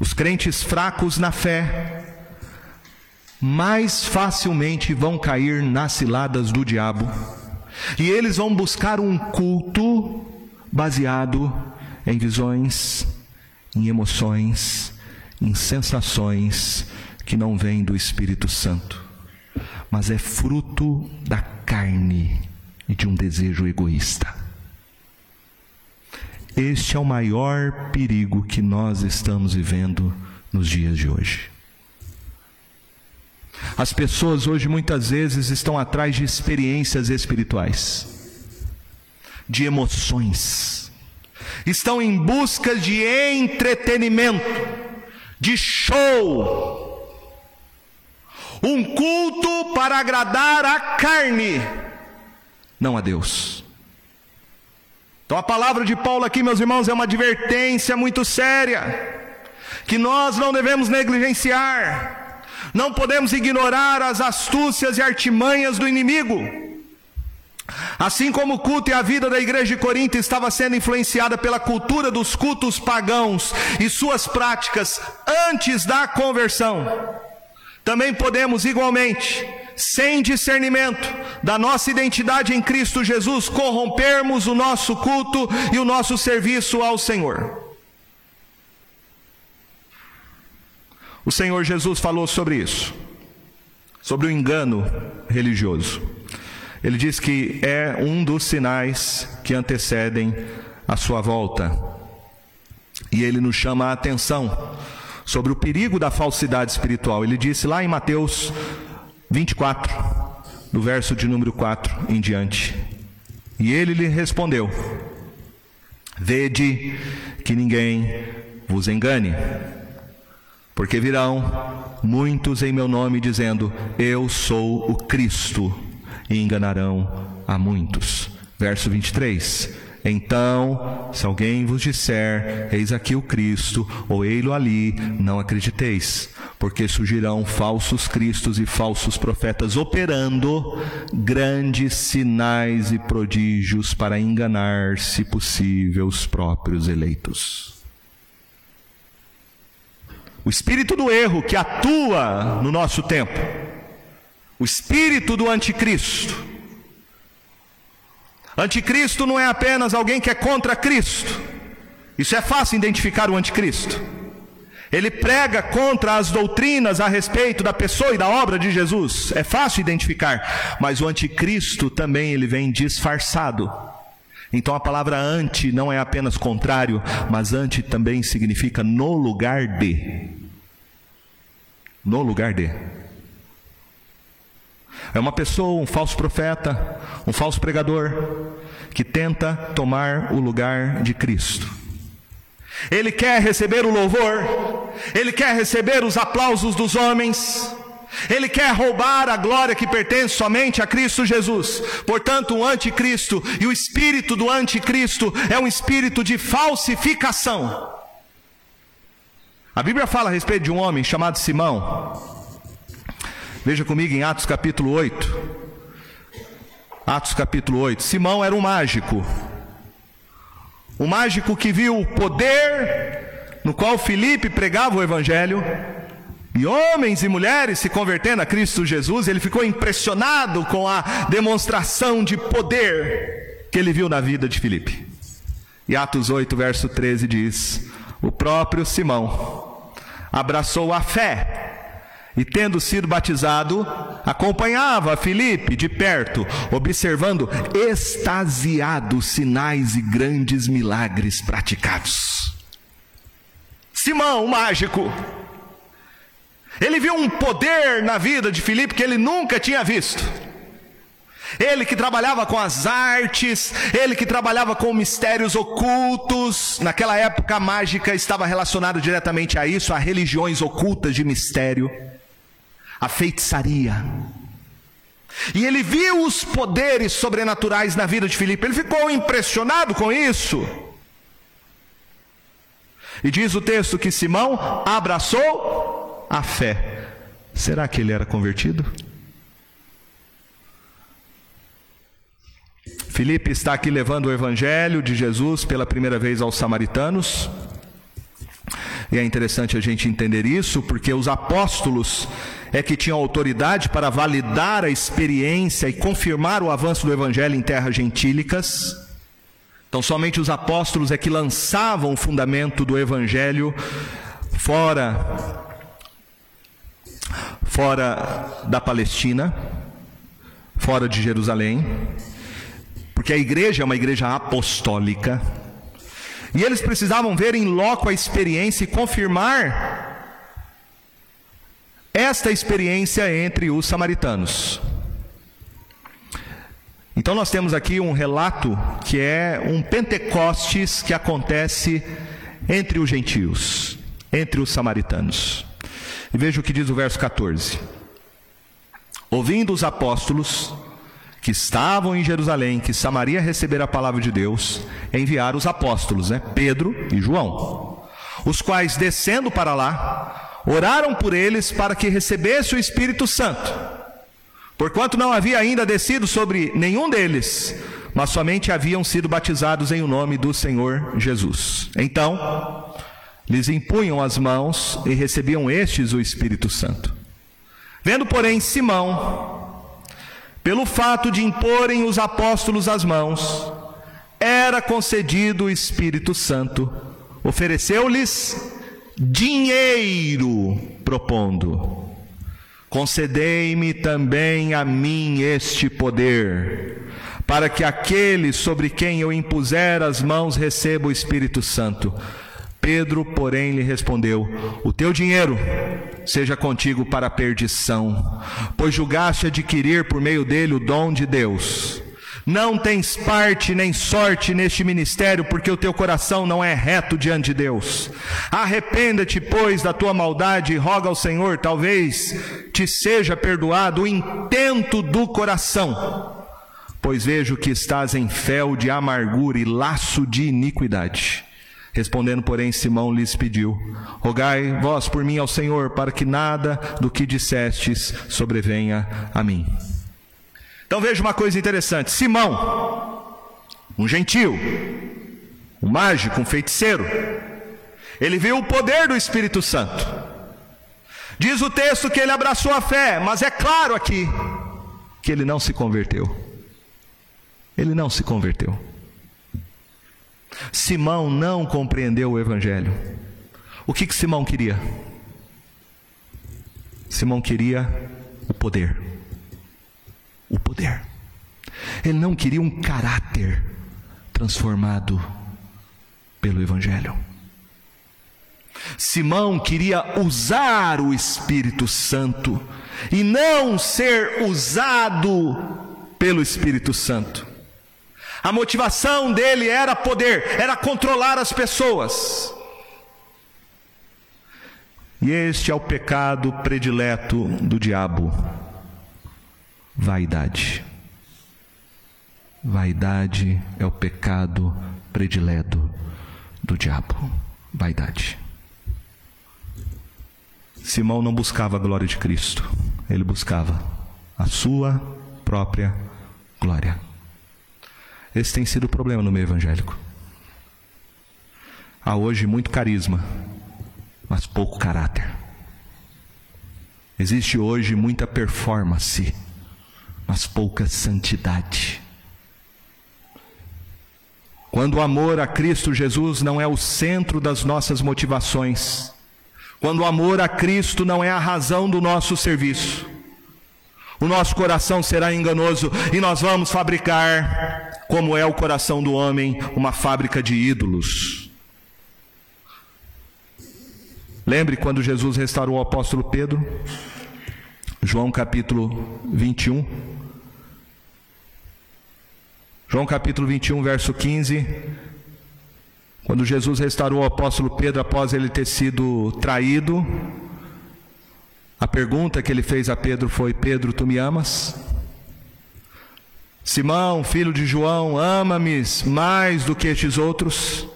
Os crentes fracos na fé mais facilmente vão cair nas ciladas do diabo e eles vão buscar um culto baseado em visões, em emoções, em sensações que não vêm do Espírito Santo, mas é fruto da carne e de um desejo egoísta. Este é o maior perigo que nós estamos vivendo nos dias de hoje. As pessoas hoje muitas vezes estão atrás de experiências espirituais, de emoções, estão em busca de entretenimento, de show, um culto para agradar a carne, não a Deus. Então a palavra de Paulo aqui, meus irmãos, é uma advertência muito séria, que nós não devemos negligenciar, não podemos ignorar as astúcias e artimanhas do inimigo. Assim como o culto e a vida da igreja de Corinto estava sendo influenciada pela cultura dos cultos pagãos e suas práticas antes da conversão, também podemos igualmente, sem discernimento da nossa identidade em Cristo Jesus, corrompermos o nosso culto e o nosso serviço ao Senhor. O Senhor Jesus falou sobre isso, sobre o engano religioso. Ele diz que é um dos sinais que antecedem a sua volta. E ele nos chama a atenção sobre o perigo da falsidade espiritual. Ele disse lá em Mateus 24, no verso de número 4 em diante. E ele lhe respondeu: Vede que ninguém vos engane, porque virão muitos em meu nome dizendo: Eu sou o Cristo, e enganarão a muitos. Verso 23. Então, se alguém vos disser, eis aqui o Cristo, ou ei-lo ali, não acrediteis, porque surgirão falsos cristos e falsos profetas operando grandes sinais e prodígios para enganar, se possível, os próprios eleitos. O espírito do erro que atua no nosso tempo, o espírito do anticristo, Anticristo não é apenas alguém que é contra Cristo. Isso é fácil identificar o anticristo. Ele prega contra as doutrinas a respeito da pessoa e da obra de Jesus. É fácil identificar, mas o anticristo também ele vem disfarçado. Então a palavra anti não é apenas contrário, mas anti também significa no lugar de. No lugar de. É uma pessoa, um falso profeta, um falso pregador, que tenta tomar o lugar de Cristo. Ele quer receber o louvor, ele quer receber os aplausos dos homens, ele quer roubar a glória que pertence somente a Cristo Jesus. Portanto, o anticristo e o espírito do anticristo é um espírito de falsificação. A Bíblia fala a respeito de um homem chamado Simão, Veja comigo em Atos capítulo 8. Atos capítulo 8. Simão era um mágico. Um mágico que viu o poder no qual Filipe pregava o evangelho. E homens e mulheres se convertendo a Cristo Jesus, ele ficou impressionado com a demonstração de poder que ele viu na vida de Filipe. E Atos 8, verso 13 diz: O próprio Simão abraçou a fé e tendo sido batizado, acompanhava Filipe de perto, observando extasiados sinais e grandes milagres praticados. Simão, mágico, ele viu um poder na vida de Filipe que ele nunca tinha visto. Ele que trabalhava com as artes, ele que trabalhava com mistérios ocultos. Naquela época a mágica estava relacionada diretamente a isso, a religiões ocultas de mistério a feitiçaria. E ele viu os poderes sobrenaturais na vida de Filipe, ele ficou impressionado com isso. E diz o texto que Simão abraçou a fé. Será que ele era convertido? Filipe está aqui levando o evangelho de Jesus pela primeira vez aos samaritanos. E é interessante a gente entender isso, porque os apóstolos é que tinham autoridade para validar a experiência e confirmar o avanço do evangelho em terras gentílicas. Então, somente os apóstolos é que lançavam o fundamento do evangelho fora fora da Palestina, fora de Jerusalém, porque a igreja é uma igreja apostólica. E eles precisavam ver em loco a experiência e confirmar esta experiência entre os samaritanos. Então nós temos aqui um relato que é um Pentecostes que acontece entre os gentios, entre os samaritanos. E veja o que diz o verso 14. Ouvindo os apóstolos que estavam em Jerusalém, que Samaria recebera a palavra de Deus, enviaram os apóstolos, né? Pedro e João, os quais descendo para lá, oraram por eles para que recebesse o Espírito Santo. Porquanto não havia ainda descido sobre nenhum deles, mas somente haviam sido batizados em o nome do Senhor Jesus. Então, lhes impunham as mãos e recebiam estes o Espírito Santo. Vendo, porém, Simão, pelo fato de imporem os apóstolos as mãos, era concedido o Espírito Santo, ofereceu-lhes dinheiro, propondo: Concedei-me também a mim este poder, para que aquele sobre quem eu impuser as mãos receba o Espírito Santo. Pedro, porém, lhe respondeu: O teu dinheiro seja contigo para a perdição, pois julgaste adquirir por meio dele o dom de Deus. Não tens parte nem sorte neste ministério, porque o teu coração não é reto diante de Deus. Arrependa-te, pois, da tua maldade e roga ao Senhor, talvez te seja perdoado o intento do coração, pois vejo que estás em fel de amargura e laço de iniquidade. Respondendo, porém, Simão lhes pediu: Rogai vós por mim ao Senhor, para que nada do que dissestes sobrevenha a mim. Então veja uma coisa interessante: Simão, um gentil, um mágico, um feiticeiro, ele viu o poder do Espírito Santo. Diz o texto que ele abraçou a fé, mas é claro aqui que ele não se converteu. Ele não se converteu. Simão não compreendeu o Evangelho. O que, que Simão queria? Simão queria o poder. O poder. Ele não queria um caráter transformado pelo Evangelho. Simão queria usar o Espírito Santo e não ser usado pelo Espírito Santo. A motivação dele era poder, era controlar as pessoas. E este é o pecado predileto do diabo: vaidade. Vaidade é o pecado predileto do diabo. Vaidade. Simão não buscava a glória de Cristo, ele buscava a sua própria glória. Esse tem sido o problema no meio evangélico. Há hoje muito carisma, mas pouco caráter. Existe hoje muita performance, mas pouca santidade. Quando o amor a Cristo Jesus não é o centro das nossas motivações, quando o amor a Cristo não é a razão do nosso serviço, o nosso coração será enganoso e nós vamos fabricar, como é o coração do homem, uma fábrica de ídolos. Lembre quando Jesus restaurou o apóstolo Pedro, João capítulo 21. João capítulo 21, verso 15. Quando Jesus restaurou o apóstolo Pedro após ele ter sido traído, a pergunta que ele fez a Pedro foi: Pedro, tu me amas? Simão, filho de João, ama-me mais do que estes outros?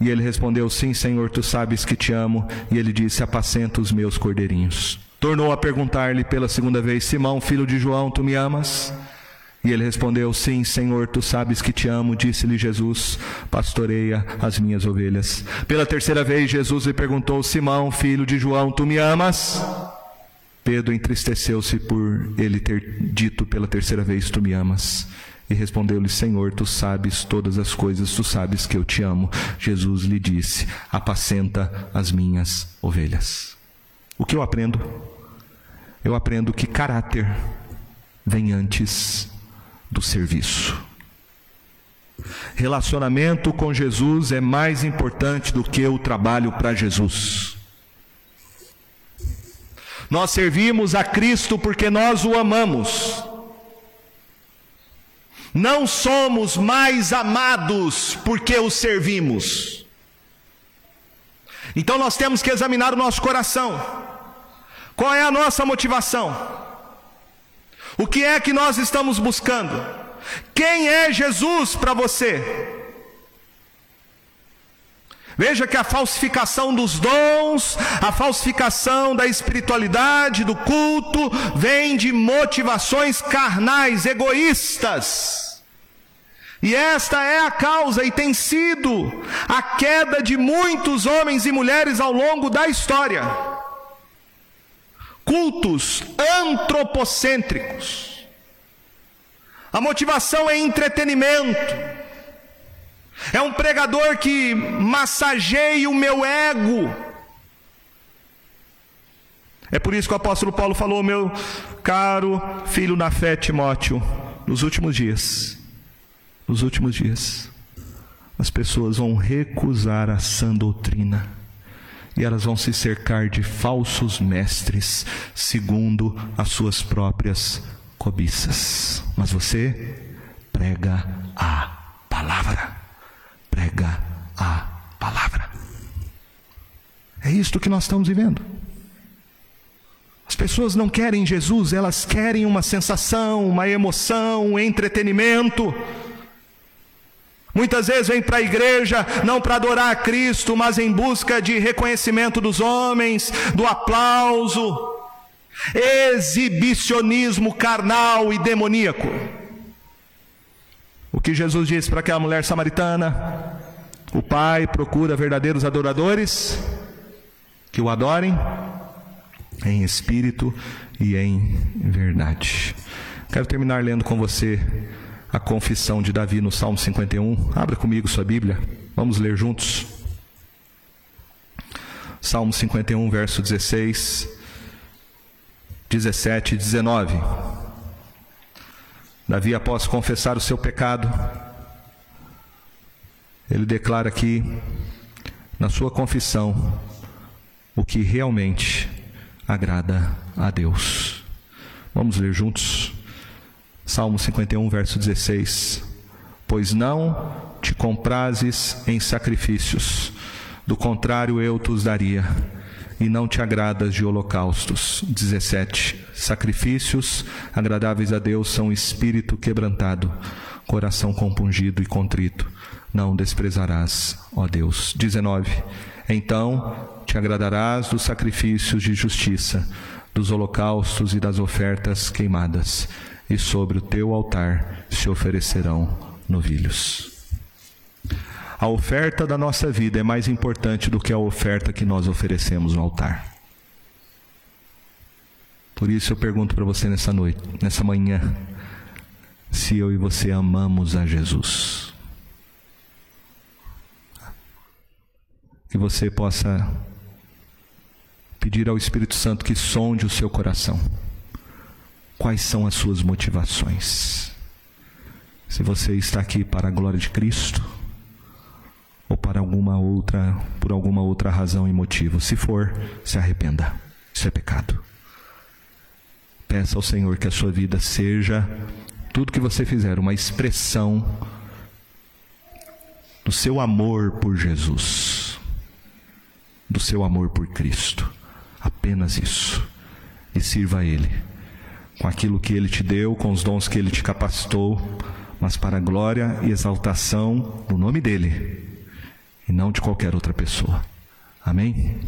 E ele respondeu: Sim, Senhor, tu sabes que te amo. E ele disse: Apacenta os meus cordeirinhos. Tornou a perguntar-lhe pela segunda vez: Simão, filho de João, tu me amas? E ele respondeu: Sim, Senhor, tu sabes que te amo. Disse-lhe Jesus: Pastoreia as minhas ovelhas. Pela terceira vez, Jesus lhe perguntou: Simão, filho de João, tu me amas? Pedro entristeceu-se por ele ter dito pela terceira vez: Tu me amas. E respondeu-lhe: Senhor, tu sabes todas as coisas, tu sabes que eu te amo. Jesus lhe disse: Apacenta as minhas ovelhas. O que eu aprendo? Eu aprendo que caráter vem antes do serviço. Relacionamento com Jesus é mais importante do que o trabalho para Jesus. Nós servimos a Cristo porque nós o amamos. Não somos mais amados porque o servimos. Então nós temos que examinar o nosso coração. Qual é a nossa motivação? O que é que nós estamos buscando? Quem é Jesus para você? Veja que a falsificação dos dons, a falsificação da espiritualidade, do culto, vem de motivações carnais, egoístas. E esta é a causa e tem sido a queda de muitos homens e mulheres ao longo da história. Cultos antropocêntricos. A motivação é entretenimento é um pregador que massageia o meu ego. É por isso que o apóstolo Paulo falou, meu caro filho na fé, Timóteo, nos últimos dias, nos últimos dias, as pessoas vão recusar a sã doutrina e elas vão se cercar de falsos mestres, segundo as suas próprias cobiças. Mas você prega a palavra prega a palavra. É isto que nós estamos vivendo. As pessoas não querem Jesus, elas querem uma sensação, uma emoção, um entretenimento. Muitas vezes vêm para a igreja não para adorar a Cristo, mas em busca de reconhecimento dos homens, do aplauso, exibicionismo carnal e demoníaco. O que Jesus disse para aquela mulher samaritana? O Pai procura verdadeiros adoradores que o adorem em espírito e em verdade. Quero terminar lendo com você a confissão de Davi no Salmo 51. Abra comigo sua Bíblia, vamos ler juntos. Salmo 51, verso 16, 17 e 19. Davi, após confessar o seu pecado, ele declara aqui, na sua confissão, o que realmente agrada a Deus. Vamos ler juntos. Salmo 51, verso 16. Pois não te comprases em sacrifícios, do contrário eu te os daria e não te agradas de holocaustos. 17. Sacrifícios agradáveis a Deus são espírito quebrantado, coração compungido e contrito. Não desprezarás, ó Deus. 19. Então te agradarás dos sacrifícios de justiça, dos holocaustos e das ofertas queimadas, e sobre o teu altar se oferecerão novilhos. A oferta da nossa vida é mais importante do que a oferta que nós oferecemos no altar. Por isso eu pergunto para você nessa noite, nessa manhã, se eu e você amamos a Jesus. Que você possa pedir ao Espírito Santo que sonde o seu coração. Quais são as suas motivações? Se você está aqui para a glória de Cristo, ou para alguma outra, por alguma outra razão e motivo. Se for, se arrependa. Isso é pecado. Peça ao Senhor que a sua vida seja tudo que você fizer uma expressão do seu amor por Jesus, do seu amor por Cristo. Apenas isso. E sirva a Ele com aquilo que Ele te deu, com os dons que Ele te capacitou, mas para a glória e exaltação do nome dEle e não de qualquer outra pessoa. Amém?